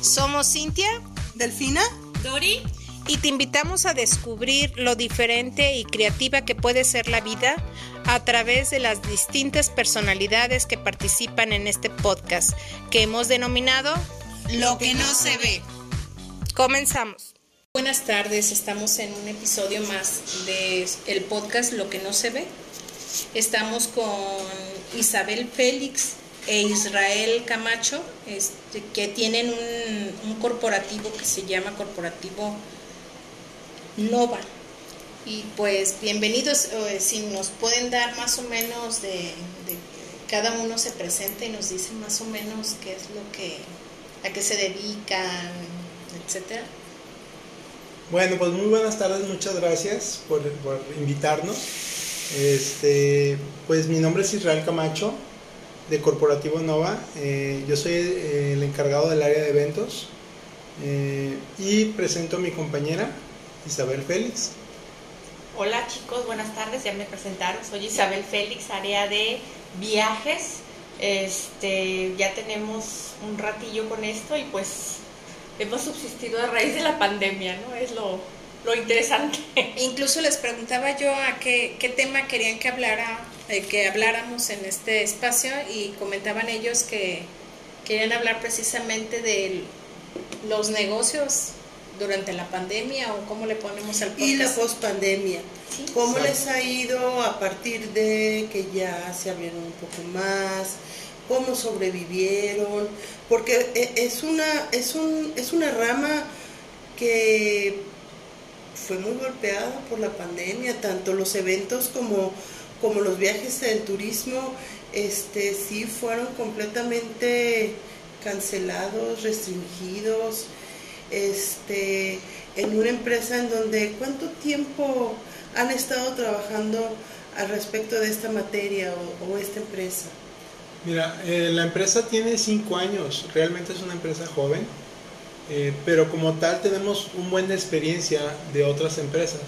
Somos Cintia, Delfina, Dori, y te invitamos a descubrir lo diferente y creativa que puede ser la vida a través de las distintas personalidades que participan en este podcast que hemos denominado Lo que no se ve. Comenzamos. Buenas tardes, estamos en un episodio más de el podcast Lo que no se ve. Estamos con Isabel Félix e Israel Camacho, este, que tienen un, corporativo que se llama Corporativo Nova. Y pues bienvenidos, eh, si nos pueden dar más o menos de, cada uno se presenta y nos dicen más o menos qué es lo que, a qué se dedican, etcétera. Bueno, pues muy buenas tardes, muchas gracias por, por invitarnos. Este, pues mi nombre es Israel Camacho, de Corporativo Nova. Eh, yo soy eh, el encargado del área de eventos eh, y presento a mi compañera Isabel Félix. Hola chicos, buenas tardes, ya me presentaron, soy Isabel Félix, área de viajes. Este, ya tenemos un ratillo con esto y pues hemos subsistido a raíz de la pandemia, ¿no? Es lo, lo interesante. Incluso les preguntaba yo a qué, qué tema querían que hablara, eh, que habláramos en este espacio y comentaban ellos que querían hablar precisamente de los negocios durante la pandemia o cómo le ponemos al Y la podcast. pospandemia. Sí. ¿Cómo Sí. les ha ido a partir de que ya se abrieron un poco más? ¿Cómo sobrevivieron? Porque e- es una, es un, es una rama que fue muy golpeada por la pandemia, tanto los eventos como, como los viajes del turismo, este, sí fueron completamente cancelados, restringidos, este, en una empresa en donde cuánto tiempo han estado trabajando al respecto de esta materia o, esta empresa. Mira, eh, la empresa tiene cinco años, realmente es una empresa joven, eh, pero como tal tenemos un buen de experiencia de otras empresas.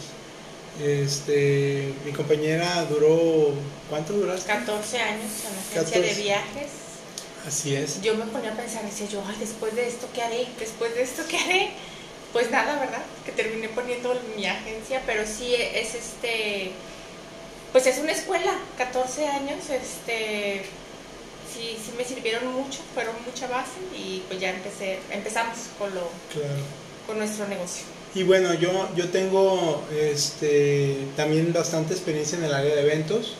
Este, mi compañera duró, ¿cuánto duraste? 14 años en la agencia 14. de viajes. Así es. Yo me ponía a pensar, decía yo, ay, después de esto, ¿qué haré? Después de esto, ¿qué haré? Pues nada, ¿verdad? Que terminé poniendo mi agencia, pero sí es este, pues es una escuela, 14 años, este, sí, sí me sirvieron mucho, fueron mucha base y pues ya empecé, empezamos con lo, Claro. con nuestro negocio. Y bueno, yo, yo tengo este, también bastante experiencia en el área de eventos.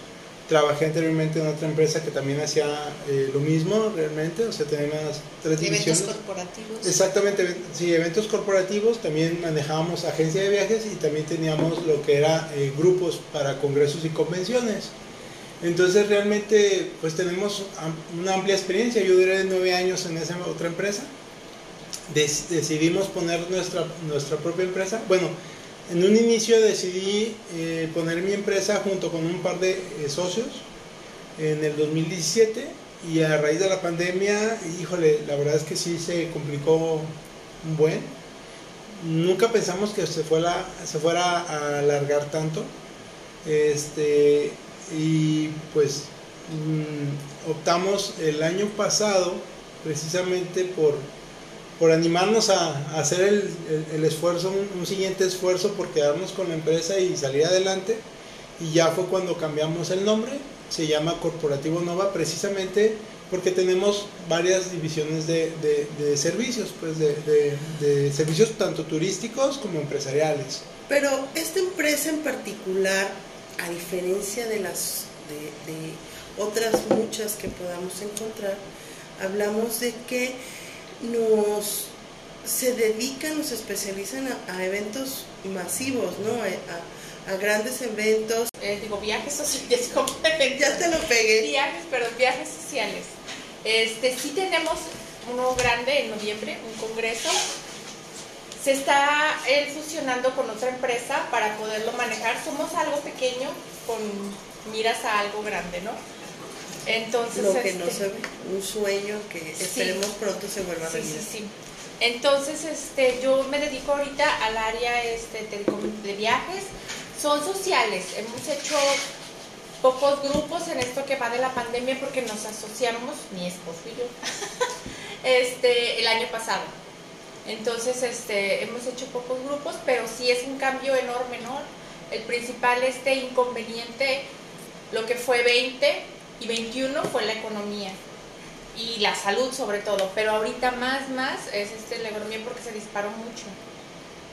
Trabajé anteriormente en otra empresa que también hacía eh, lo mismo realmente, o sea, teníamos tres Eventos divisiones. corporativos. Exactamente, sí, eventos corporativos, también manejábamos agencia de viajes y también teníamos lo que era eh, grupos para congresos y convenciones. Entonces realmente pues tenemos una amplia experiencia, yo duré nueve años en esa otra empresa, decidimos poner nuestra, nuestra propia empresa, bueno, en un inicio decidí eh, poner mi empresa junto con un par de eh, socios en el 2017 y a raíz de la pandemia, híjole, la verdad es que sí se complicó un buen. Nunca pensamos que se fuera, se fuera a alargar tanto. Este, y pues mm, optamos el año pasado precisamente por, por animarnos a, a hacer el, el- el esfuerzo, un, un siguiente esfuerzo por quedarnos con la empresa y salir adelante. Y ya fue cuando cambiamos el nombre, se llama Corporativo Nova precisamente porque tenemos varias divisiones de, de- de servicios, pues de- de servicios tanto turísticos como empresariales. Pero esta empresa en particular, a diferencia de las de, de otras muchas que podamos encontrar, hablamos de que nos se dedican, nos especializan a, a eventos masivos, ¿no? A, a- a grandes eventos. Eh, digo, viajes sociales. Ya te lo pegué. Viajes, pero viajes sociales. Este, sí tenemos uno grande en noviembre, un congreso. Se está él fusionando con otra empresa para poderlo manejar. Somos algo pequeño con miras a algo grande, ¿no? Entonces, Lo que no este, se ve, un sueño que Sí. esperemos pronto se vuelva a realidad. sí, sí. Entonces, este, yo me dedico ahorita al área este, de viajes. Son sociales. Hemos hecho pocos grupos en esto que va de la pandemia porque nos asociamos, mi esposo y yo, este, el año pasado. Entonces, este, hemos hecho pocos grupos, pero sí es un cambio enorme, ¿no? El principal este inconveniente, lo que fue 20 y 21 fue la economía y la salud sobre todo, pero ahorita más, más es este, la economía porque se disparó mucho.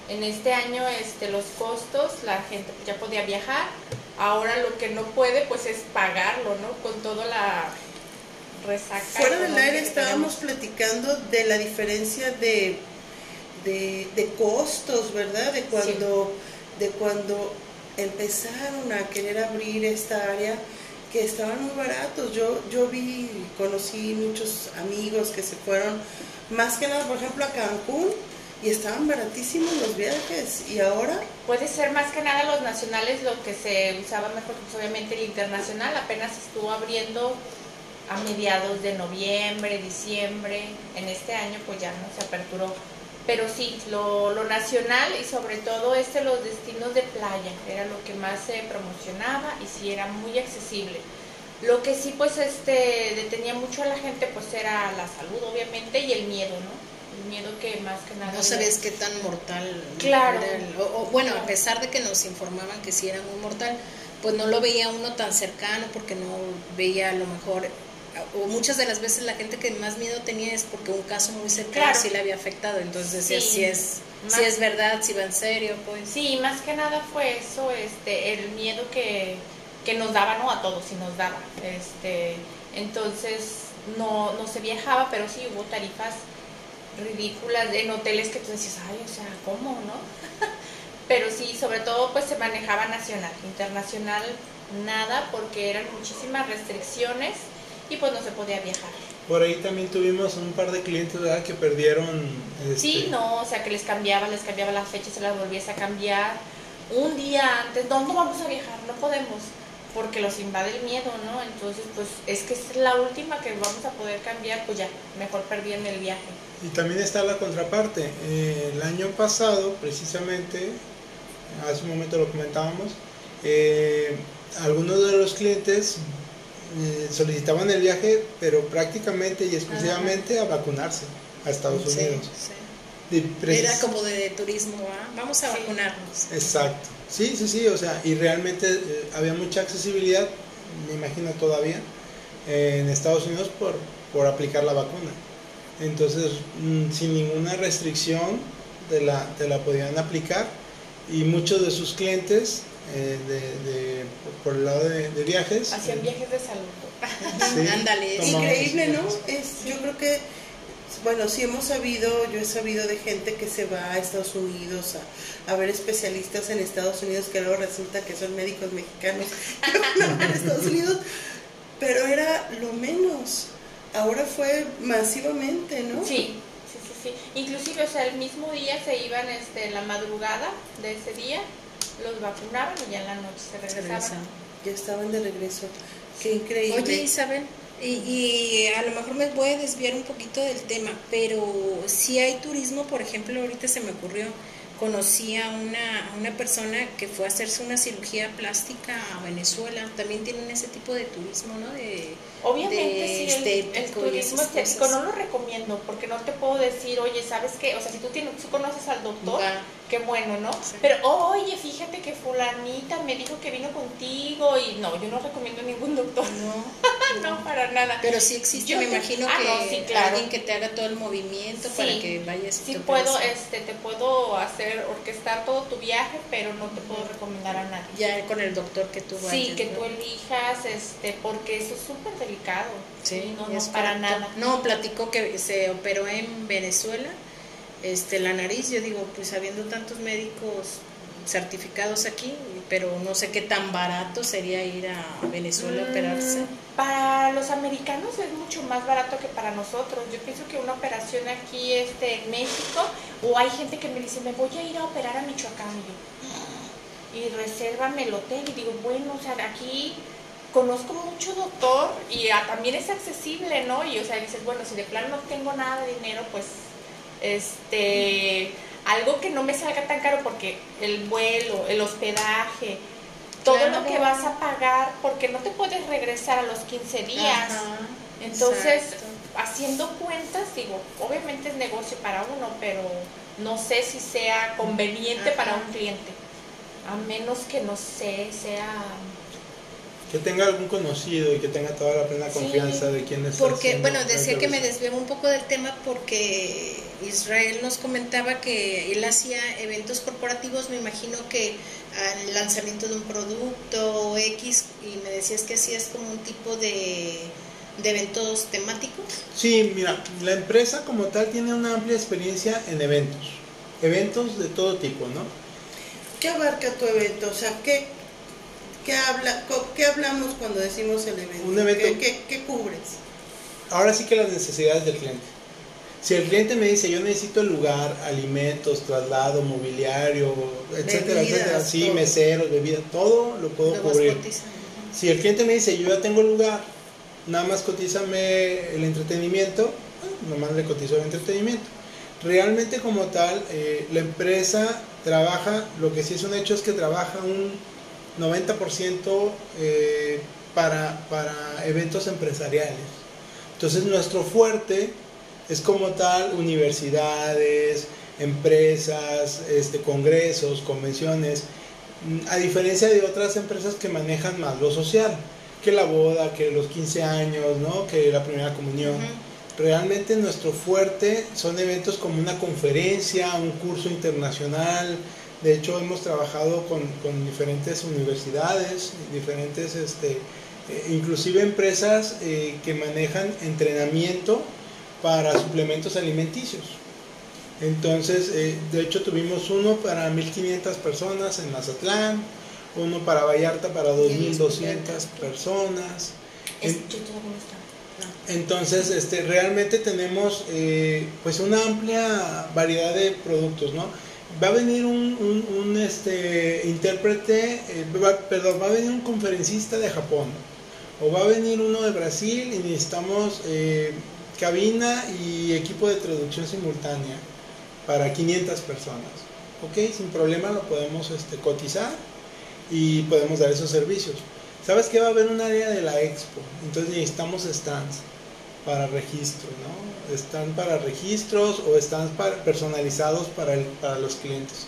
En este año este, los costos, la gente ya podía viajar, ahora lo que no puede pues es pagarlo, ¿no? Con toda la resaca. Fuera del aire estábamos platicando de la diferencia de, de, costos, ¿verdad? De cuando, de cuando empezaron a querer abrir esta área que estaban muy baratos. Yo, yo vi, conocí muchos amigos que se fueron, más que nada, por ejemplo, a Cancún, y estaban baratísimos los viajes. ¿Y ahora? Puede ser más que nada los nacionales lo que se usaba mejor, pues obviamente el internacional apenas estuvo abriendo a mediados de noviembre, diciembre. En este año pues ya no se aperturó pero sí, lo, lo, nacional y sobre todo este, los destinos de playa, era lo que más se promocionaba y sí era muy accesible. Lo que sí pues este detenía mucho a la gente pues era la salud obviamente y el miedo, ¿no? El miedo que más que nada... No sabías qué tan mortal claro. o, bueno, a pesar de que nos informaban que sí era muy mortal, pues no lo veía uno tan cercano porque no veía a lo mejor o muchas de las veces la gente que más miedo tenía es porque un caso muy cercano sí le había afectado, entonces decía si es si es verdad, si va en serio, pues. Sí, más que nada fue eso, este, el miedo que, que nos daba, no a todos, sí nos daba, este, entonces no, no se viajaba, pero sí hubo tarifas ridículas en hoteles que tú decías, ay, o sea, ¿cómo, no? pero sí, sobre todo pues se manejaba nacional, internacional nada, porque eran muchísimas restricciones y pues no se podía viajar. Por ahí también tuvimos un par de clientes ¿verdad? que perdieron... Sí, este, no, o sea que les cambiaba, les cambiaba la fecha, se las volviese a cambiar. Un día antes, ¿dónde vamos a viajar? No podemos, porque los invade el miedo, ¿no? Entonces, pues es que es la última que vamos a poder cambiar, pues ya, mejor perdían el viaje. Y también está la contraparte. Eh, el año pasado, precisamente, hace un momento lo comentábamos, eh, algunos de los clientes eh, solicitaban el viaje, pero prácticamente y exclusivamente a vacunarse a Estados Unidos. Era como de turismo, vamos a vacunarnos. Exacto, sí, sí, sí, o sea, y realmente eh, había mucha accesibilidad, me imagino todavía, en Estados Unidos por, por aplicar la vacuna. Entonces, mm, sin ninguna restricción, de la, te la podían aplicar y muchos de sus clientes eh, de, por el lado de, viajes. Hacían viajes de salud. Ándale, increíble, ¿no? Es, yo creo que, bueno, sí hemos sabido, yo he sabido de gente que se va a Estados Unidos a, ver especialistas en Estados Unidos que luego resulta que son médicos mexicanos que van a Estados Unidos, pero era lo menos. Ahora fue masivamente, ¿no? Sí, sí, sí, sí. Inclusive, o sea, el mismo día se iban, este, la madrugada de ese día, los vacunaban y ya en la noche se regresaban. Ya estaban de regreso. Qué increíble. Oye, Isabel, y, y, a lo mejor me voy a desviar un poquito del tema, pero si hay turismo, por ejemplo, ahorita se me ocurrió, conocí a una, una persona que fue a hacerse una cirugía plástica a Venezuela. También tienen ese tipo de turismo, ¿no? De, Obviamente sí, el, turismo estético no lo recomiendo porque no te puedo decir, oye, ¿sabes qué? O sea, si tú, tienes, tú conoces al doctor, qué bueno, ¿no? Pero, oye, fíjate que fulanita me dijo que vino contigo y no, yo no recomiendo ningún doctor. No, no, para nada. Pero sí existe, yo me imagino ah, que alguien que te haga todo el movimiento para que vayas. Sí puedo, este, te puedo hacer, orquestar todo tu viaje, pero no te puedo recomendar a nadie. Ya con el doctor que tú vayas. Sí, que tú elijas, este, porque eso es súper delicado. Sí, no, no para nada. No, platicó que se operó en Venezuela este, la nariz, yo digo, pues habiendo tantos médicos certificados aquí, pero no sé qué tan barato sería ir a Venezuela a operarse. Mm, para los americanos es mucho más barato que para nosotros. Yo pienso que una operación aquí este, en México, o hay gente que me dice, me voy a ir a operar a Michoacán. Y, y resérvame el hotel. Y digo, bueno, o sea, aquí conozco mucho doctor y también es accesible, ¿no? Y o sea, dices, bueno, si de plano no tengo nada de dinero, pues este algo que no me salga tan caro porque el vuelo, el hospedaje, todo lo que vas a pagar, porque no te puedes regresar a los 15 días. Entonces, haciendo cuentas, digo, obviamente es negocio para uno, pero no sé si sea conveniente para un cliente, a menos que no sé, sea que tenga algún conocido y que tenga toda la plena confianza de quién es. Porque, bueno, decía que me desvió un poco del tema porque Israel nos comentaba que él hacía eventos corporativos, me imagino que al lanzamiento de un producto o X, y me decías que hacías como un tipo de, de eventos temáticos. Sí, mira, la empresa como tal tiene una amplia experiencia en eventos, eventos de todo tipo, ¿no? ¿Qué abarca tu evento? O sea, ¿qué, qué, habla, qué hablamos cuando decimos el evento? Un evento. ¿Qué, qué cubres? Ahora sí que las necesidades del cliente. Si el cliente me dice, yo necesito el lugar, alimentos, traslado, mobiliario, etcétera, etcétera, sí, meseros, bebidas, todo lo puedo cubrir. Si el cliente me dice, yo ya tengo el lugar, nada más cotízame el entretenimiento, nomás le cotizo el entretenimiento. Realmente como tal, eh, la empresa trabaja, lo que sí es un hecho es que trabaja un 90% eh, para, para eventos empresariales. Entonces nuestro fuerte es como tal universidades, empresas, este, congresos, convenciones, a diferencia de otras empresas que manejan más lo social, que la boda, que los 15 años, ¿no? que la primera comunión. Realmente nuestro fuerte son eventos como una conferencia, un curso internacional. De hecho, hemos trabajado con, con diferentes universidades, diferentes, este, eh, inclusive empresas eh, que manejan entrenamiento para suplementos alimenticios. Entonces, eh, de hecho tuvimos uno para 1500 personas en Mazatlán, uno para Vallarta para 2200 personas. entonces, este, realmente tenemos pues una amplia variedad de productos, ¿no? Va a venir un, este, intérprete, eh, perdón, va a venir un conferencista de Japón, o va a venir uno de Brasil y necesitamos cabina y equipo de traducción simultánea para 500 personas. Ok, sin problema lo podemos este, cotizar y podemos dar esos servicios. ¿Sabes que va a haber un área de la expo? Entonces necesitamos stands para registro, ¿no? Stands para registros o personalizados para, el, para los clientes.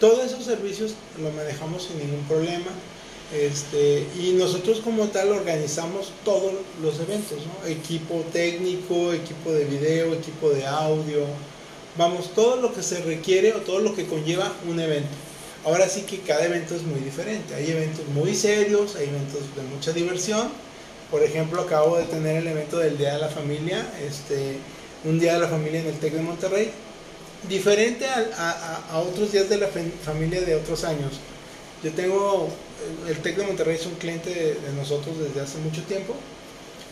Todos esos servicios lo manejamos sin ningún problema este, y nosotros como tal organizamos todos los eventos, equipo técnico, equipo de video, equipo de audio, vamos, todo lo que se requiere o todo lo que conlleva un evento. Ahora sí que cada evento es muy diferente, hay eventos muy serios, hay eventos de mucha diversión, por ejemplo acabo de tener el evento del Día de la Familia, este, un Día de la Familia en el TEC de Monterrey, diferente a, a otros días de la familia de otros años. Yo tengo el TEC de Monterrey es un cliente de, nosotros desde hace mucho tiempo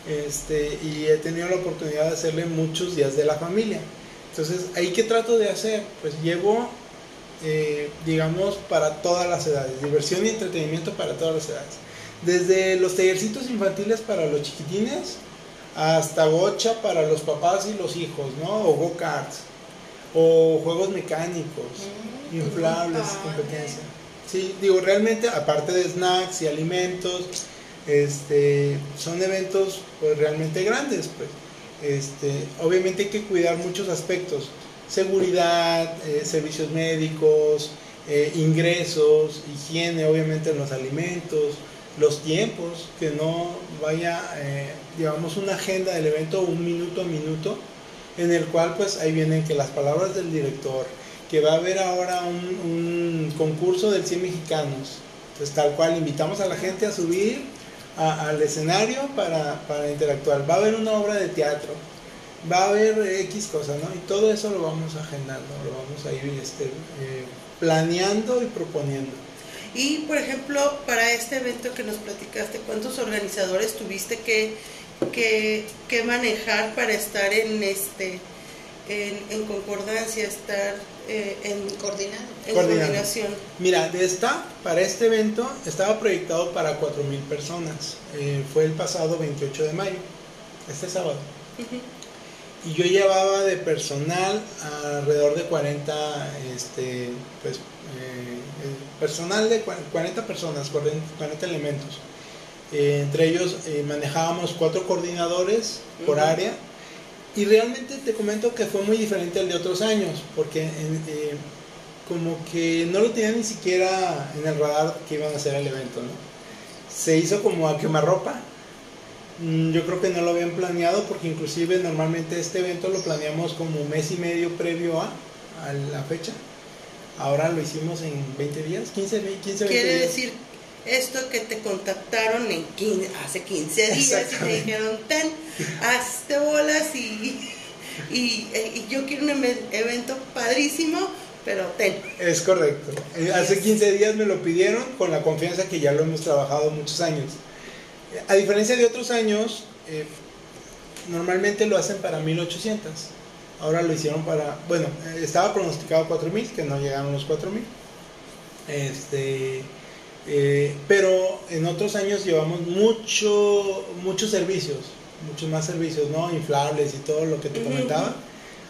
este, y he tenido la oportunidad de hacerle muchos días de la familia. Entonces, ¿ahí qué trato de hacer? Pues llevo, eh, digamos, para todas las edades, diversión y entretenimiento para todas las edades. Desde los tallercitos infantiles para los chiquitines hasta gocha para los papás y los hijos, ¿no? O go-karts, o juegos mecánicos, mm, inflables, competencia. Sí, digo, realmente, aparte de snacks y alimentos, este, son eventos pues realmente grandes, pues. Este, obviamente hay que cuidar muchos aspectos, seguridad, eh, servicios médicos, eh, ingresos, higiene, obviamente en los alimentos, los tiempos, que no vaya, eh, digamos, una agenda del evento un minuto a minuto, en el cual pues ahí vienen que las palabras del director, que va a haber ahora un, concurso del 100 mexicanos. Entonces, tal cual, invitamos a la gente a subir al escenario para, interactuar. Va a haber una obra de teatro, va a haber X cosas, ¿no? Y todo eso lo vamos agendando, lo vamos a ir este, eh, planeando y proponiendo. Y, por ejemplo, para este evento que nos platicaste, ¿cuántos organizadores tuviste que, que, que manejar para estar en este en, concordancia, estar eh, en, Coordinado. en coordinación. Mira, de esta, para este evento estaba proyectado para 4.000 personas. Eh, fue el pasado 28 de mayo, este sábado. Y yo llevaba de personal alrededor de 40, este, pues, eh, personal de 40 personas, 40 elementos. Eh, entre ellos eh, manejábamos cuatro coordinadores por área y realmente te comento que fue muy diferente al de otros años, porque como que no lo tenían ni siquiera en el radar que iban a hacer el evento, ¿no? Se hizo como a quemarropa, yo creo que no lo habían planeado porque inclusive normalmente este evento lo planeamos como un mes y medio previo a, a la fecha. Ahora lo hicimos en 20 días, 15, 15 20 Quiere decir esto que te contactaron en hace 15 días y te dijeron, ten, hazte bolas y, y, y, yo quiero un evento padrísimo, pero ten. Es correcto. Eh, hace 15 días me lo pidieron con la confianza que ya lo hemos trabajado muchos años. A diferencia de otros años, eh, normalmente lo hacen para 1800. Ahora lo hicieron para, bueno, estaba pronosticado 4000, que no llegaron los 4000. Este, eh, pero en otros años llevamos mucho, muchos servicios, muchos más servicios, ¿no? Inflables y todo lo que te comentaba.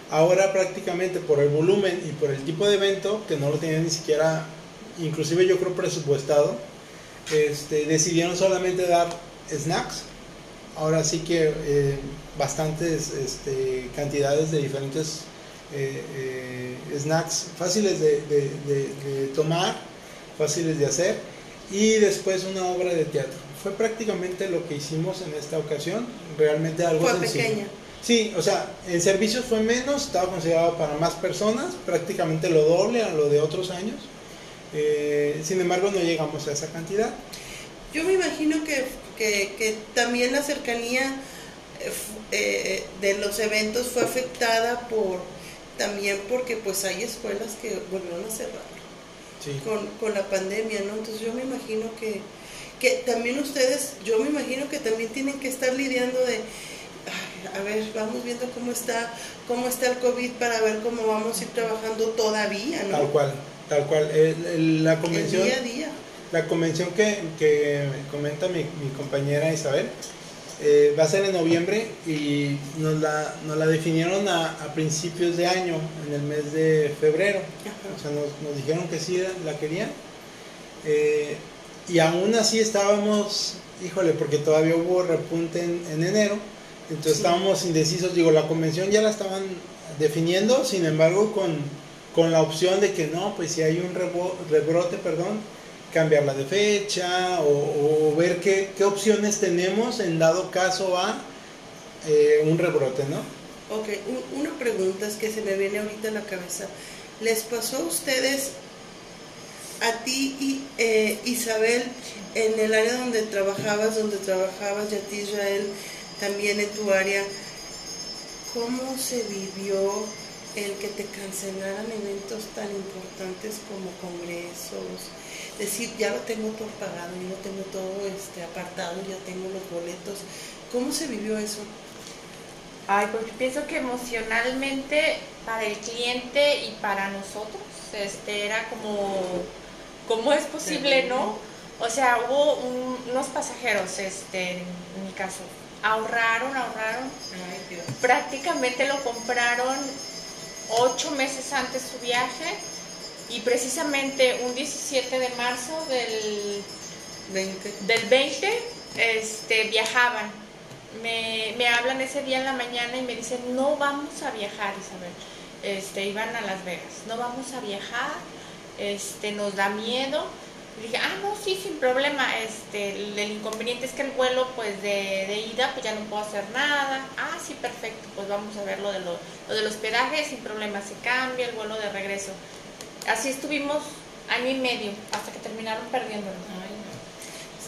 Ahora prácticamente por el volumen y por el tipo de evento, que no lo tenían ni siquiera, inclusive yo creo presupuestado, este, decidieron solamente dar snacks. Ahora sí que eh, bastantes este, cantidades de diferentes eh, eh, snacks fáciles de, tomar, fáciles de hacer y después una obra de teatro. Fue prácticamente lo que hicimos en esta ocasión, realmente algo fue pequeña. Sí, o sea, en servicios fue menos, estaba considerado para más personas, prácticamente lo doble a lo de otros años. sin embargo, no llegamos a esa cantidad. Yo me imagino que que, también la cercanía eh, eh, de los eventos fue afectada por también porque pues hay escuelas que volvieron a cerrar con, la pandemia, ¿no? Entonces yo me imagino que, que también ustedes, yo me imagino que también tienen que estar lidiando de, a ver, vamos viendo cómo está, cómo está el COVID para ver cómo vamos a ir trabajando todavía, ¿no? Tal cual, tal cual. la convención. día a día la convención que, comenta mi, compañera Isabel eh, va a ser en noviembre y nos la, nos la definieron a, principios de año, en el mes de febrero. O sea, nos, dijeron que sí la querían. Eh, y aún así estábamos, híjole, porque todavía hubo repunte en, enero, entonces estábamos indecisos. Digo, la convención ya la estaban definiendo, sin embargo, con, con la opción de que no, pues si hay un rebrote, perdón, cambiarla de fecha o, ver qué, opciones tenemos en dado caso a eh, un rebrote, ¿no? Ok, una pregunta es que se me viene ahorita a la cabeza. ¿Les pasó a ustedes, a ti y eh, Isabel, en el área donde trabajabas, donde trabajabas, y a ti Israel, también en tu área, cómo se vivió el que te cancelaran eventos tan importantes como congresos, decir, ya lo tengo todo pagado, ya lo tengo todo este, apartado, ya tengo los boletos. ¿Cómo se vivió eso? Ay, pues pienso que emocionalmente para el cliente y para nosotros este, era como, ¿cómo es posible, no? O sea, hubo unos pasajeros, este, en mi caso, ahorraron, ahorraron, prácticamente lo compraron ocho meses antes su viaje y precisamente un 17 de marzo del 20, del 20 este, viajaban. Me, me, hablan ese día en la mañana y me dicen, no vamos a viajar, Isabel. Este, iban a Las Vegas, no vamos a viajar, este, nos da miedo. Dije, ah, no, sí, sin problema. Este, el, inconveniente es que el vuelo pues de, de, ida, pues ya no puedo hacer nada. Ah, sí, perfecto, pues vamos a ver lo, de lo, lo del hospedaje, sin problema, se cambia el vuelo de regreso así estuvimos año y medio hasta que terminaron perdiéndonos.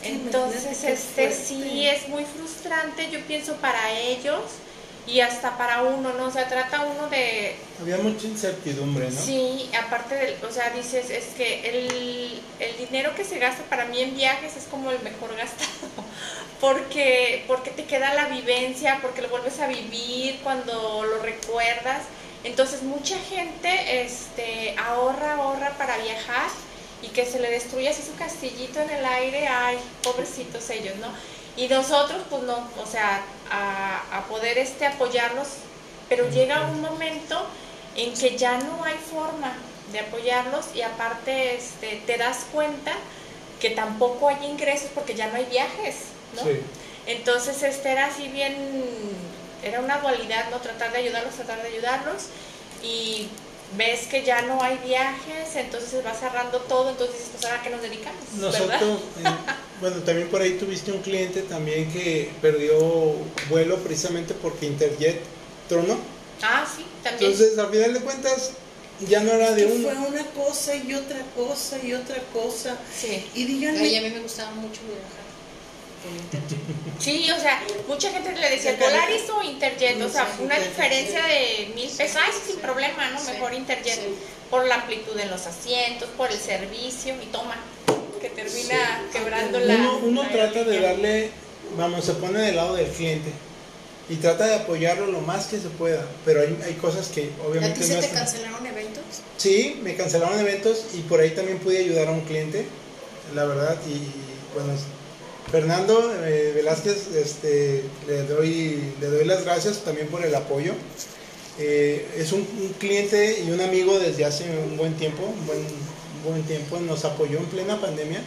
Entonces, este sí es muy frustrante, yo pienso para ellos y hasta para uno, ¿no? O sea, trata uno de... Había mucha incertidumbre, ¿no? Sí, aparte del, o sea, dices, es que el, el dinero que se gasta para mí en viajes es como el mejor gastado, porque, porque te queda la vivencia, porque lo vuelves a vivir cuando lo recuerdas entonces mucha gente este, ahorra, ahorra para viajar y que se le destruya así su castillito en el aire, ay, pobrecitos ellos, ¿no? Y nosotros, pues no, o sea, a, poder este, apoyarlos pero llega un momento en que ya no hay forma de apoyarlos y aparte este, te das cuenta que tampoco hay ingresos porque ya no hay viajes, ¿no? Entonces este era así bien, era una dualidad, ¿no? Tratar de ayudarlos, tratar de ayudarlos y ves que ya no hay viajes, entonces se va cerrando todo, entonces dices, pues ahora qué nos dedicamos. Nosotros, bueno, también por ahí tuviste un cliente también que perdió vuelo precisamente porque Interjet tronó. Ah, sí, también. Entonces, al final de cuentas, ya no era de uno. Fue una cosa y otra cosa y otra cosa. Sí. Y díganme. a mí me gustaba mucho viajar. Sí, o sea, mucha gente le decía Polaris o Interjet, o sea, una diferencia de mil pesos, ay, sin problema, ¿no? Mejor Interjet, por la amplitud en los asientos, por el servicio, y toma, que termina quebrando la... Uno, uno trata de darle, vamos, se pone del lado del cliente y trata de apoyarlo lo más que se pueda, pero hay, hay cosas que obviamente... ¿A ti se te cancelaron eventos? Sí, me cancelaron eventos y por ahí también pude ayudar a un cliente, la verdad, y bueno, Fernando eh, Velázquez, este, le, doy, le doy las gracias también por el apoyo. Eh, es un, cliente y un amigo desde hace un buen tiempo, un buen, buen tiempo, nos apoyó en plena pandemia.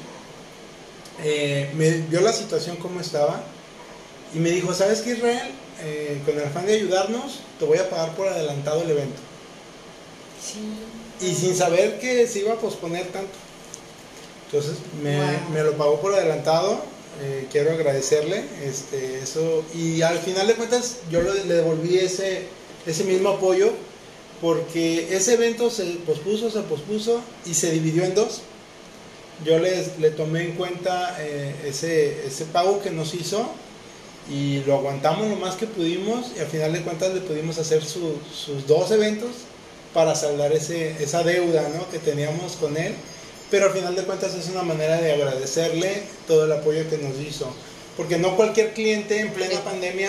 Eh, me vio la situación como estaba y me dijo, ¿sabes qué Israel? con el afán de ayudarnos, te voy a pagar por adelantado el evento. Y sin saber que se iba a posponer tanto. Entonces me, me lo pagó por adelantado eh, quiero agradecerle este, eso y al final de cuentas yo le, devolví ese, ese mismo apoyo porque ese evento se pospuso, se pospuso y se dividió en dos. Yo les, le tomé en cuenta eh, ese, ese pago que nos hizo y lo aguantamos lo más que pudimos y al final de cuentas le pudimos hacer sus dos eventos para saldar ese, esa deuda ¿no? que teníamos con él pero al final de cuentas es una manera de agradecerle todo el apoyo que nos hizo. Porque no cualquier cliente en plena pandemia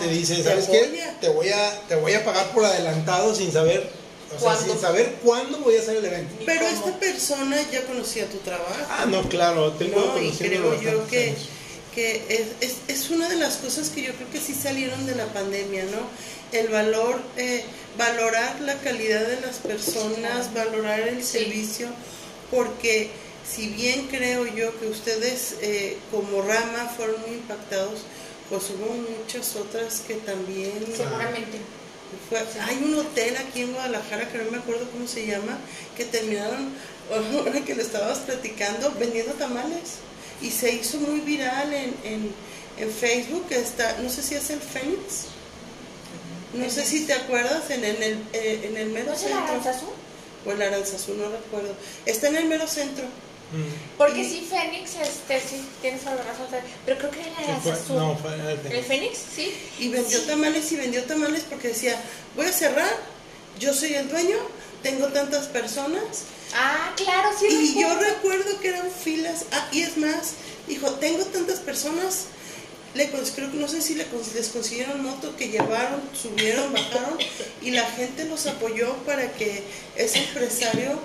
te dice, ¿sabes qué? Te voy, a, te voy a pagar por adelantado sin saber, o sea, sin saber cuándo voy a hacer el evento. Pero esta persona ya conocía tu trabajo. Ah, no, claro, tengo no, y creo yo que, que es, es, es, una de las cosas que yo creo que sí salieron de la pandemia, ¿no? El valor, eh, valorar la calidad de las personas, valorar el servicio porque si bien creo yo que ustedes eh, como rama fueron muy impactados, pues hubo muchas otras que también... Seguramente. Hay un hotel aquí en Guadalajara que no me acuerdo cómo se llama, que terminaron, ahora que lo estabas platicando, vendiendo tamales. Y se hizo muy viral en, en, en Facebook, está, no sé si es el Fénix, no sé si te acuerdas, en, en el, eh, en el mero ¿No centro o el Aranzazú, no recuerdo. Está en el mero centro. Mm. Porque sí, Fénix, este, sí, tienes algo razón, pero creo que era el Aranzazú. no, fue el Fénix. ¿El Fénix? Sí. Y vendió tamales y vendió tamales porque decía, voy a cerrar, yo soy el dueño, tengo tantas personas. Ah, claro, sí. Y yo recuerdo que eran filas, ah, y es más, dijo, tengo tantas personas, le, creo que no sé si le, les consiguieron moto que llevaron, subieron, bajaron y la gente los apoyó para que ese empresario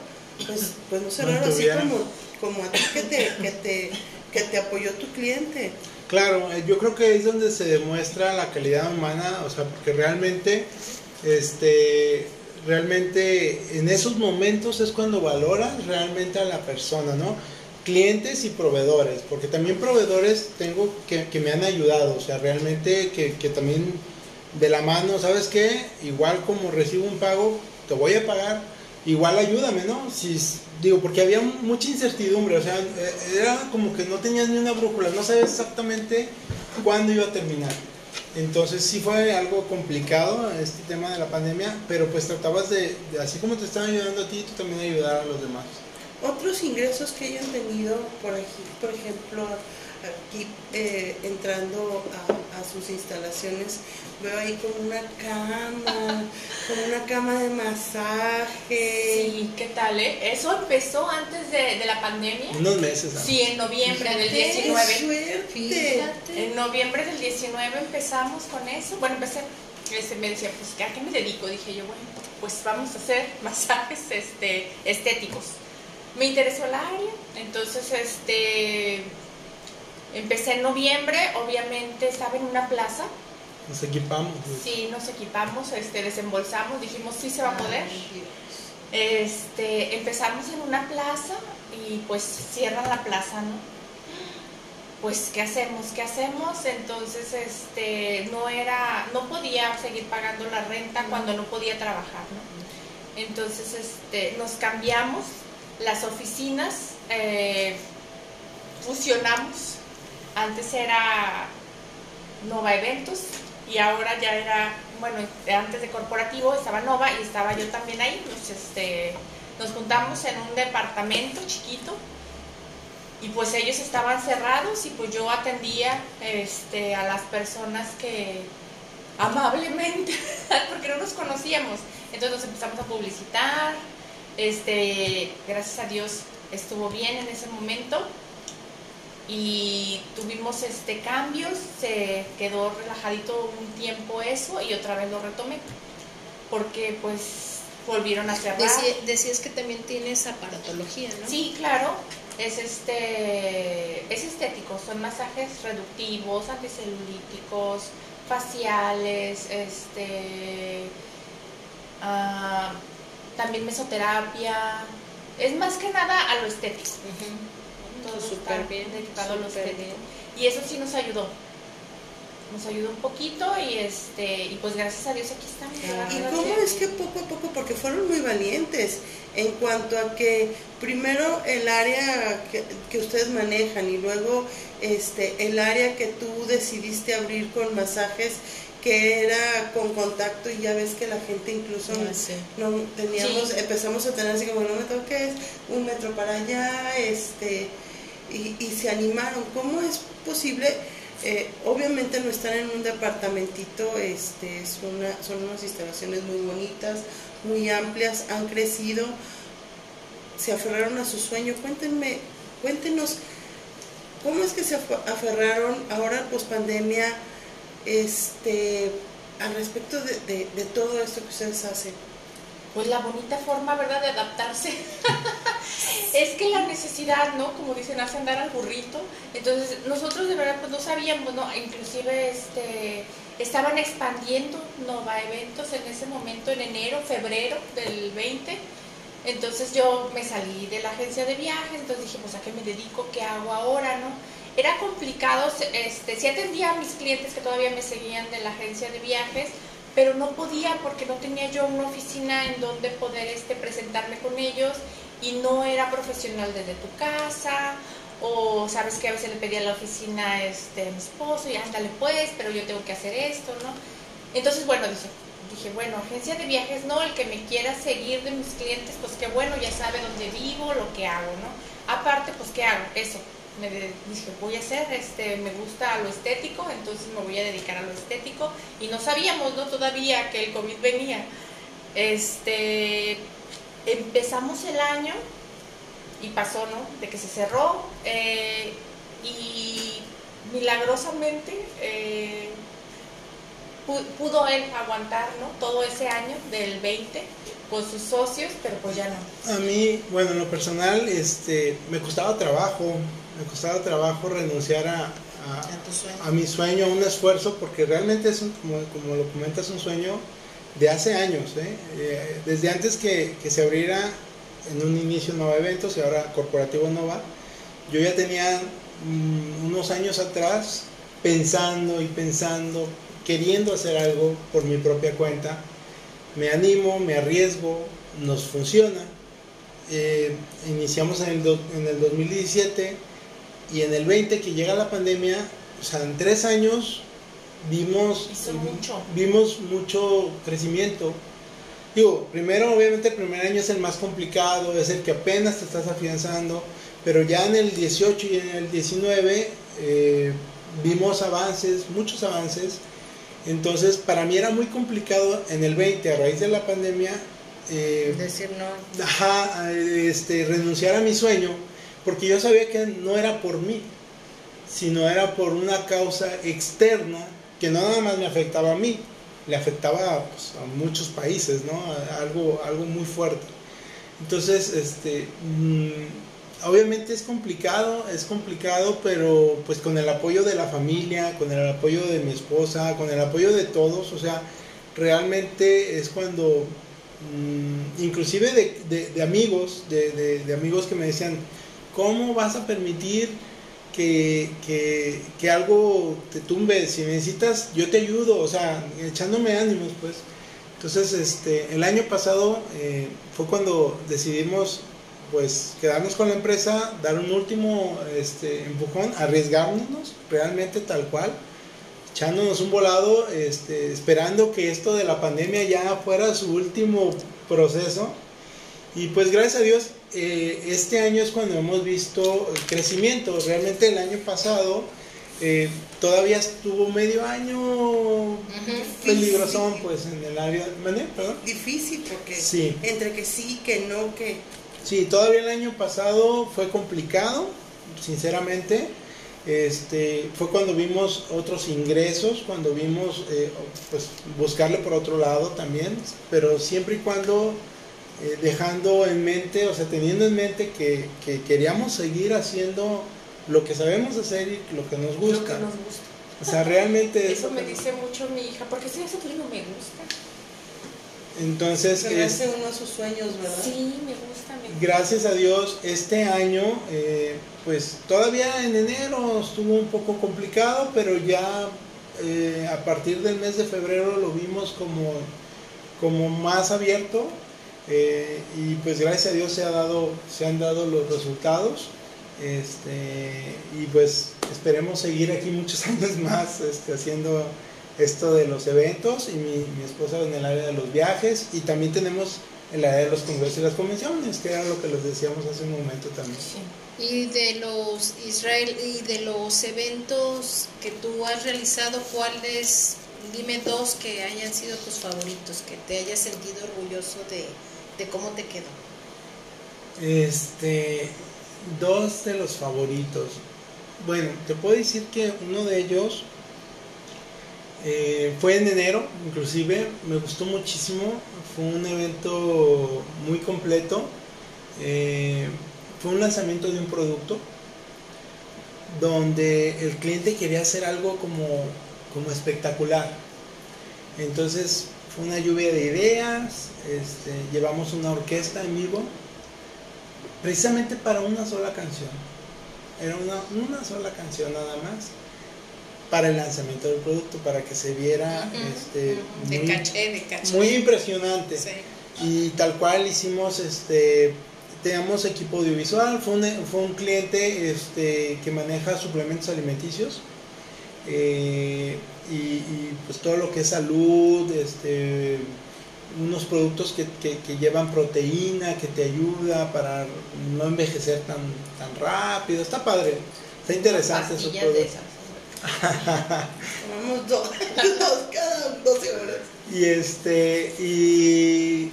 pues, pues no cerrara así como, como a ti que te, que, te, que te apoyó tu cliente. Claro, eh, yo creo que es donde se demuestra la calidad humana, o sea, porque realmente, este, realmente en esos momentos es cuando valoras realmente a la persona, ¿no? Clientes y proveedores, porque también proveedores tengo que, que me han ayudado, o sea, realmente que, que, también de la mano, ¿sabes qué? Igual como recibo un pago, te voy a pagar, igual ayúdame, ¿no? Si, digo, porque había mucha incertidumbre, o sea, eh, era como que no tenías ni una brújula, no sabes exactamente cuándo iba a terminar. Entonces sí fue algo complicado este tema de la pandemia, pero pues tratabas de así como te estaban ayudando a ti, tú también ayudar a los demás. Otros ingresos que hayan tenido, por, aquí, por ejemplo, aquí eh, entrando a, sus instalaciones, veo ahí como una cama, como una cama de masaje. Sí, ¿qué tal? Eh? Eso empezó antes de, la pandemia. Unos meses. Sí, en noviembre del 19. Suerte. En noviembre del 19 empezamos con eso. Bueno, empecé, me decía, pues, ¿a qué me dedico? Dije yo, bueno, pues vamos a hacer masajes este, estéticos me interesó el área, entonces este empecé en noviembre, obviamente estaba en una plaza Nos equipamos. Sí, nos equipamos, este, desembolsamos, dijimos sí se va a poder. Este, empezamos en una plaza y pues cierran la plaza, ¿no? Pues ¿qué hacemos? ¿Qué hacemos? Entonces, este, no era, no podía seguir pagando la renta cuando no podía trabajar, ¿no? Entonces, este, nos cambiamos las oficinas, eh, fusionamos. Antes era Nova Eventos y ahora ya era, bueno, antes de corporativo estaba Nova y estaba yo también ahí. Nos, este, nos juntamos en un departamento chiquito y pues ellos estaban cerrados y pues yo atendía este, a las personas que amablemente, porque no nos conocíamos, entonces nos empezamos a publicitar, este, gracias a Dios estuvo bien en ese momento y tuvimos este cambios, se quedó relajadito un tiempo eso y otra vez lo retomé, porque pues volvieron a cerrar. decías que también tienes aparatología, ¿no? Sí, claro, es este es estético, son masajes reductivos, anticelulíticos, faciales, este ah, también mesoterapia, es más que nada a lo estético. Todo súper bien, dedicado a los Y eso sí nos ayudó. Nos ayudó un poquito y este y pues gracias a Dios aquí estamos. ¿Y cómo es que poco a poco, porque fueron muy valientes en cuanto a que primero el área que, que ustedes manejan y luego este el área que tú decidiste abrir con masajes que era con contacto y ya ves que la gente incluso ah, no teníamos, empezamos a tener así como no me toques, un metro para allá, este y, se animaron. ¿Cómo es posible? Eh, obviamente no están en un departamentito, este, es una, son unas instalaciones muy bonitas, muy amplias, han crecido, se aferraron a su sueño. Cuéntenme, cuéntenos, ¿cómo es que se aferraron ahora post pandemia este, al respecto de todo esto que ustedes hacen? pues la bonita forma, ¿verdad?, de adaptarse. es que la necesidad, ¿no? Como dicen, hace andar al burrito. Entonces, nosotros de verdad pues no sabíamos, ¿no? Inclusive este estaban expandiendo Nova Eventos en ese momento, en enero, febrero del 20. Entonces yo me salí de la agencia de viajes, entonces dije, pues a qué me dedico, qué hago ahora, ¿no? Era complicado, este, sí atendía a mis clientes que todavía me seguían de la agencia de viajes, pero no podía porque no tenía yo una oficina en donde poder este, presentarme con ellos y no era profesional desde tu casa o sabes que a veces le pedía a la oficina este, a mi esposo y ándale pues, pero yo tengo que hacer esto, ¿no? Entonces, bueno, dije, dije, bueno, agencia de viajes, no, el que me quiera seguir de mis clientes, pues que bueno, ya sabe dónde vivo, lo que hago, ¿no? Aparte, pues, ¿qué hago? Eso, me dije, voy a hacer, este, me gusta lo estético, entonces me voy a dedicar a lo estético. Y no sabíamos, ¿no? Todavía que el COVID venía. Este, empezamos el año y pasó, ¿no? De que se cerró eh, y milagrosamente eh, pudo él aguantar, ¿no? Todo ese año del 20 con sus socios, pero pues ya no. A mí, bueno, en lo personal, este, me costaba trabajo me costaba trabajo renunciar a, a, mi sueño, a un esfuerzo, porque realmente es, un, como, como, lo comentas, un sueño de hace años. ¿eh? Eh, desde antes que, que, se abriera en un inicio Nova Eventos y ahora Corporativo Nova, yo ya tenía mm, unos años atrás pensando y pensando, queriendo hacer algo por mi propia cuenta. Me animo, me arriesgo, nos funciona. Eh, iniciamos en el, en el 2017 y en el 20 que llega la pandemia, o sea, en tres años vimos mucho. vimos mucho crecimiento. Digo, primero, obviamente el primer año es el más complicado, es el que apenas te estás afianzando, pero ya en el 18 y en el 19 eh, vimos avances, muchos avances. Entonces, para mí era muy complicado en el 20, a raíz de la pandemia, eh, decir no. Ajá, este, renunciar a mi sueño porque yo sabía que no era por mí, sino era por una causa externa que no nada más me afectaba a mí, le afectaba pues, a muchos países, ¿no? algo, algo muy fuerte. Entonces, este, mm, obviamente es complicado, es complicado, pero pues con el apoyo de la familia, con el apoyo de mi esposa, con el apoyo de todos, o sea, realmente es cuando, mm, inclusive de, amigos, de, de, amigos que me decían, ¿cómo vas a permitir que, que, algo te tumbe? Si necesitas, yo te ayudo, o sea, echándome ánimos, pues. Entonces, este, el año pasado eh, fue cuando decidimos pues quedarnos con la empresa, dar un último este, empujón, arriesgarnos realmente tal cual, echándonos un volado, este, esperando que esto de la pandemia ya fuera su último proceso. Y pues gracias a Dios, eh, este año es cuando hemos visto el crecimiento. Realmente el año pasado eh, todavía estuvo medio año peligrosón pues en el área. ¿Perdón? Difícil porque entre que sí, que no, que Sí, todavía el año pasado fue complicado, sinceramente. Este, fue cuando vimos otros ingresos, cuando vimos eh, pues buscarle por otro lado también, pero siempre y cuando eh, dejando en mente, o sea, teniendo en mente que, queríamos seguir haciendo lo que sabemos hacer y lo que nos gusta. Lo que nos gusta. O sea, realmente... Eso me dice mucho mi hija, porque si eso no me gusta. Entonces... es, uno de sus sueños, ¿verdad? Sí, me gusta gracias a Dios, este año, eh, pues todavía en enero estuvo un poco complicado, pero ya eh, a partir del mes de febrero lo vimos como, como más abierto. Eh, y pues gracias a Dios se, ha dado, se han dado los resultados. Este, y pues esperemos seguir aquí muchos años más este, haciendo esto de los eventos y mi, mi esposa en el área de los viajes y también tenemos en la de los congresos y las convenciones, que era lo que les decíamos hace un momento también. Y de los Israel y de los eventos que tú has realizado, ¿cuáles? Dime dos que hayan sido tus favoritos, que te hayas sentido orgulloso de, de cómo te quedó. Este, dos de los favoritos. Bueno, te puedo decir que uno de ellos eh, fue en enero, inclusive, me gustó muchísimo, fue un evento muy completo, eh, fue un lanzamiento de un producto donde el cliente quería hacer algo como, como espectacular. Entonces fue una lluvia de ideas, este, llevamos una orquesta en vivo, precisamente para una sola canción. Era una, una sola canción nada más para el lanzamiento del producto, para que se viera este, muy, impresionante. Y tal cual hicimos, este, teníamos equipo audiovisual, fue un, fue un cliente este, que maneja suplementos alimenticios. Eh, y, pues todo lo que es salud, este, unos productos que, que, llevan proteína, que te ayuda para no envejecer tan, tan rápido. Está padre, está interesante esos productos. Tomamos dos, cada 12 horas. Y este, y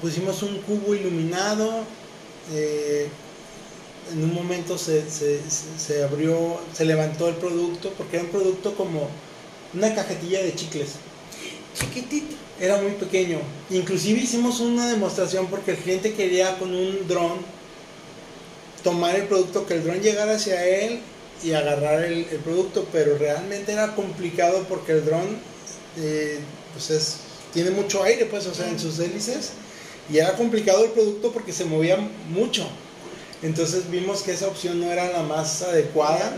pusimos un cubo iluminado. Eh, en un momento se, se, abrió, se levantó el producto, porque era un producto como una cajetilla de chicles. Chiquitito. Era muy pequeño. Inclusive hicimos una demostración porque el cliente quería con un dron tomar el producto, que el dron llegara hacia él y agarrar el, producto, pero realmente era complicado porque el dron eh, pues es, tiene mucho aire, pues, o sea, en sus hélices, y era complicado el producto porque se movía mucho. Entonces vimos que esa opción no era la más adecuada,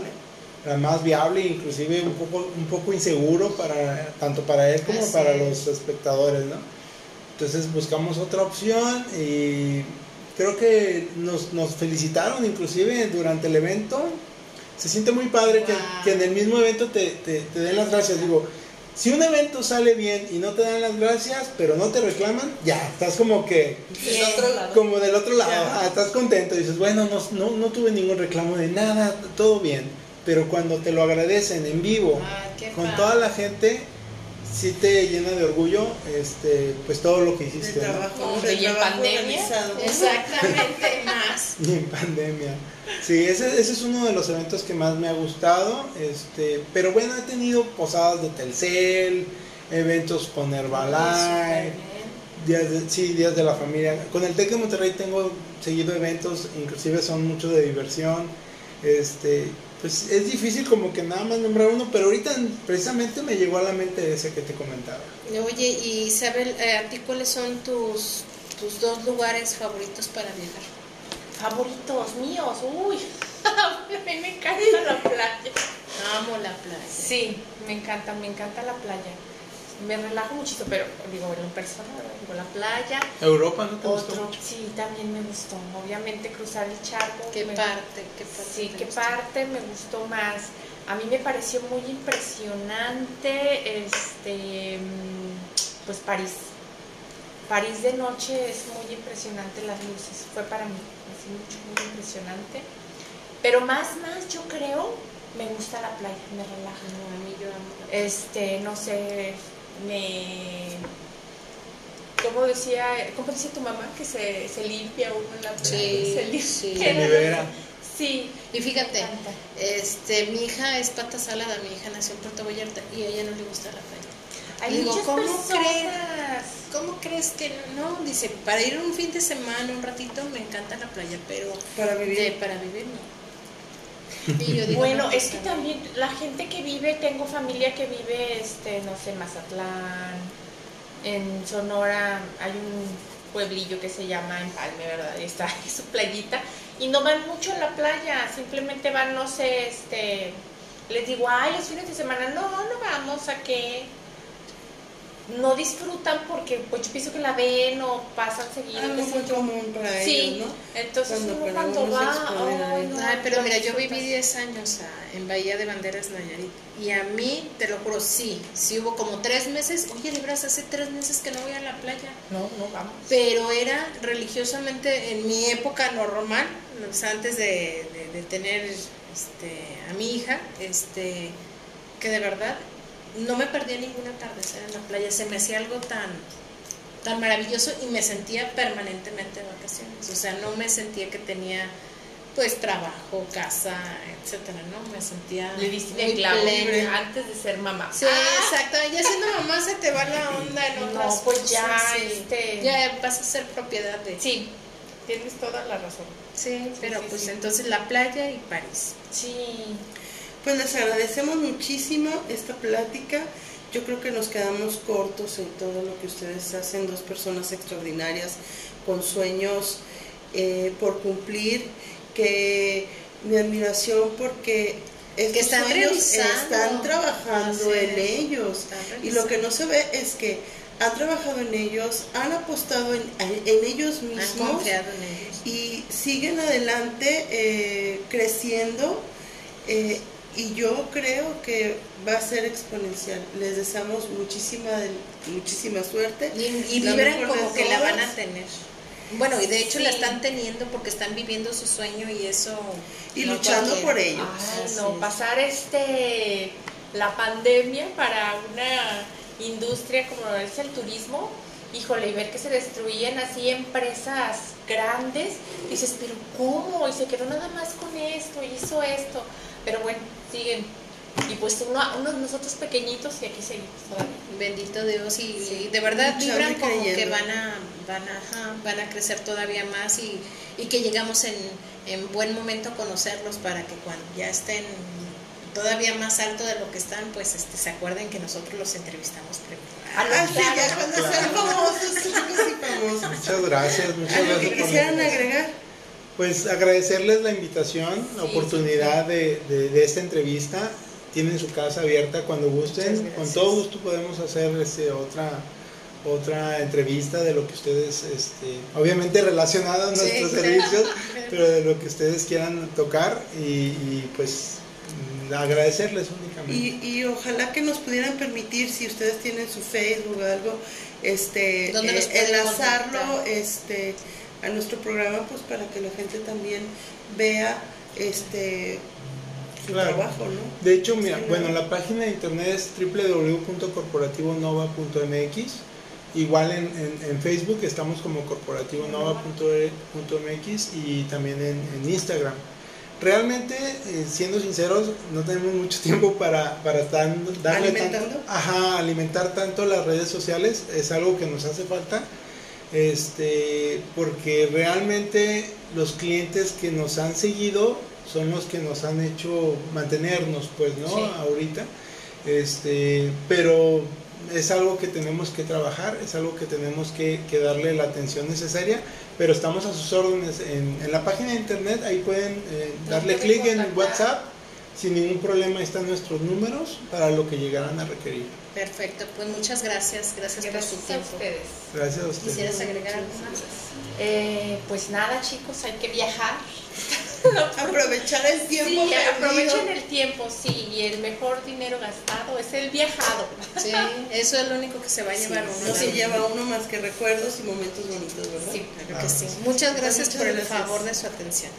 la más viable, inclusive un poco, un poco inseguro para, tanto para él como para los espectadores, ¿no? Entonces buscamos otra opción y creo que nos, nos felicitaron inclusive durante el evento se siente muy padre que, en el mismo evento te, den las gracias. Digo, si un evento sale bien y no te dan las gracias, pero no te reclaman, ya, estás como que... Del otro lado. Como del otro lado, estás contento. Dices, bueno, no, no, tuve ningún reclamo de nada, todo bien. Pero cuando te lo agradecen en vivo, ah, con toda la gente, sí te llena de orgullo este pues todo lo que hiciste. De trabajo, y en pandemia. Exactamente, más. Y en pandemia. Sí, ese, ese, es uno de los eventos que más me ha gustado. Este, pero bueno, he tenido posadas de Telcel, eventos con Herbalife, Días de, sí, días de la familia. Con el TEC de Monterrey tengo seguido eventos, inclusive son mucho de diversión. Este, pues es difícil como que nada más nombrar uno, pero ahorita precisamente me llegó a la mente ese que te comentaba. Oye, y Isabel, eh, ¿a ti cuáles son tus, tus dos lugares favoritos para viajar? Favoritos míos, uy, a mí me encanta la playa. Amo la playa. Sí, me encanta, me encanta la playa. Me relajo muchísimo, pero digo, en persona, digo, la playa. ¿Europa no te Otro, gustó? sí, también me gustó. Obviamente cruzar el charco. ¿Qué me- parte? ¿Qué parte Sí, ¿qué gustó? parte me gustó más? A mí me pareció muy impresionante, este, mm, pues París. París de noche es muy impresionante las luces, fue para mí, así mucho, muy impresionante. Pero más, más, yo creo, me gusta la playa, me relaja. No, a mí yo amo la playa. Este, no sé, me... ¿Cómo decía, cómo decía tu mamá? Que se, se limpia uno en la playa. Sí, se limpia. sí. Se libera. Sí. Y fíjate, este, mi hija es pata salada, mi hija nació en Puerto Vallarta y a ella no le gusta la playa. Hay Digo, muchas ¿cómo personas. ¿Cómo crees que no? Dice, para ir un fin de semana, un ratito, me encanta la playa, pero Para vivir. de- para vivir no. Y yo digo, Bueno, no, es que también la gente que vive, tengo familia que vive, este, no sé, en Mazatlán, en Sonora, hay un pueblillo que se llama Empalme, ¿verdad? Y está ahí su playita, y no van mucho a la playa, simplemente van, no sé, este, les digo, ay, los fines de semana, no, no vamos, ¿a qué? No disfrutan porque, pues yo pienso que la ven o pasan seguido, qué sé muy común para Sí, ellos, ¿no? entonces Cuando cuando va, a ay, ello. no, Ay, pero mira, yo viví disfrutas. 10 años ah, en Bahía de Banderas, Nayarit. Y a mí, te lo juro, sí, sí hubo como tres meses. Oye, Libras, hace tres meses que no voy a la playa. No, no vamos. Pero era religiosamente en mi época normal, o sea, antes de, de- de tener este, a mi hija, este, que de verdad no me perdía ningún atardecer en la playa. Se me hacía algo tan tan maravilloso y me sentía permanentemente de vacaciones. O sea, no me sentía que tenía pues trabajo, casa, etcétera, ¿no? Me sentía Le diste el clavo antes de ser mamá. Sí, exacto. Ya siendo mamá se te va la onda en No, otras pues cosas, ya, sí. este- Ya vas a ser propiedad de... Sí, tienes toda la razón. Sí, pero sí, pues sí. entonces la playa y París. Sí. Pues les agradecemos muchísimo esta plática. Yo creo que nos quedamos cortos en todo lo que ustedes hacen, dos personas extraordinarias con sueños eh, por cumplir, que mi admiración porque estos están sueños están trabajando en ellos. Y lo que no se ve es que han trabajado en ellos, han apostado en, en ellos Han mismos confiado en ellos. y siguen adelante eh, creciendo eh, y yo creo que va a ser exponencial. Les deseamos muchísima, muchísima suerte. Y, y La vibran como que la van a tener. Bueno, y de hecho la Sí. están teniendo porque están viviendo su sueño y eso... Y no luchando cualquiera. por ello. Ay, Así no, pasar este la pandemia para una industria como es el turismo, híjole, y ver que se destruían así empresas grandes, dices, pero ¿cómo? Y se quedó nada más con esto, y hizo esto. Pero bueno, siguen. Y pues uno, unos nosotros pequeñitos y aquí seguimos todavía. Bendito Dios y, Sí. y de verdad vibran como que van a, van a, ajá, van a crecer todavía más y, y que llegamos en, en buen momento a conocerlos para que cuando ya estén todavía más alto de lo que están, pues este, se acuerden que nosotros los entrevistamos primero. Ah, Ah, sí, ya claro. cuando Claro. sean famosos, claro que sí, famosos. Muchas gracias, muchas ¿Algo gracias. que por quisieran agregar? Pues agradecerles la invitación, la Sí, oportunidad de, de- de esta entrevista. Tienen su casa abierta cuando gusten. Con todo gusto podemos hacer este, otra otra entrevista de lo que ustedes, este, obviamente relacionado a Sí, nuestros claro. servicios, pero de lo que ustedes quieran tocar y, y, pues agradecerles únicamente. Y, y ojalá que nos pudieran permitir, si ustedes tienen su Facebook o algo, este, ¿Dónde eh, enlazarlo contactar? este, a nuestro programa, pues para que la gente también vea este su Claro. trabajo, ¿no? De hecho, mira, Sí, ¿no? bueno, la página de internet es www.corporativonova.mx. Igual en, en- en Facebook estamos como corporativonova.mx y también en, en Instagram. Realmente, eh, siendo sinceros, no tenemos mucho tiempo para, para estar darle ¿Alimentando? tanto- ajá, alimentar tanto las redes sociales. Es algo que nos hace falta. Este, porque realmente los clientes que nos han seguido son los que nos han hecho mantenernos, pues, ¿no? Ahorita, este, pero es algo que tenemos que trabajar, es algo que tenemos que, darle la atención necesaria, pero estamos a sus órdenes. En, la página de internet, ahí pueden eh, darle clic en WhatsApp, sin ningún problema. Están nuestros números para lo que llegarán a requerir. Perfecto, pues muchas gracias, gracias, por su tiempo. A ustedes. Gracias a ustedes. ¿Quisieras agregar algo más? Eh, pues nada chicos, hay que viajar. aprovechar el tiempo. Sí, aprovechen el tiempo, sí, y el mejor dinero gastado es el viajado. Sí, eso es lo único que se va a llevar uno. No se lleva uno más que recuerdos y momentos bonitos, ¿verdad? Sí, claro que sí. Muchas gracias por el favor de su atención.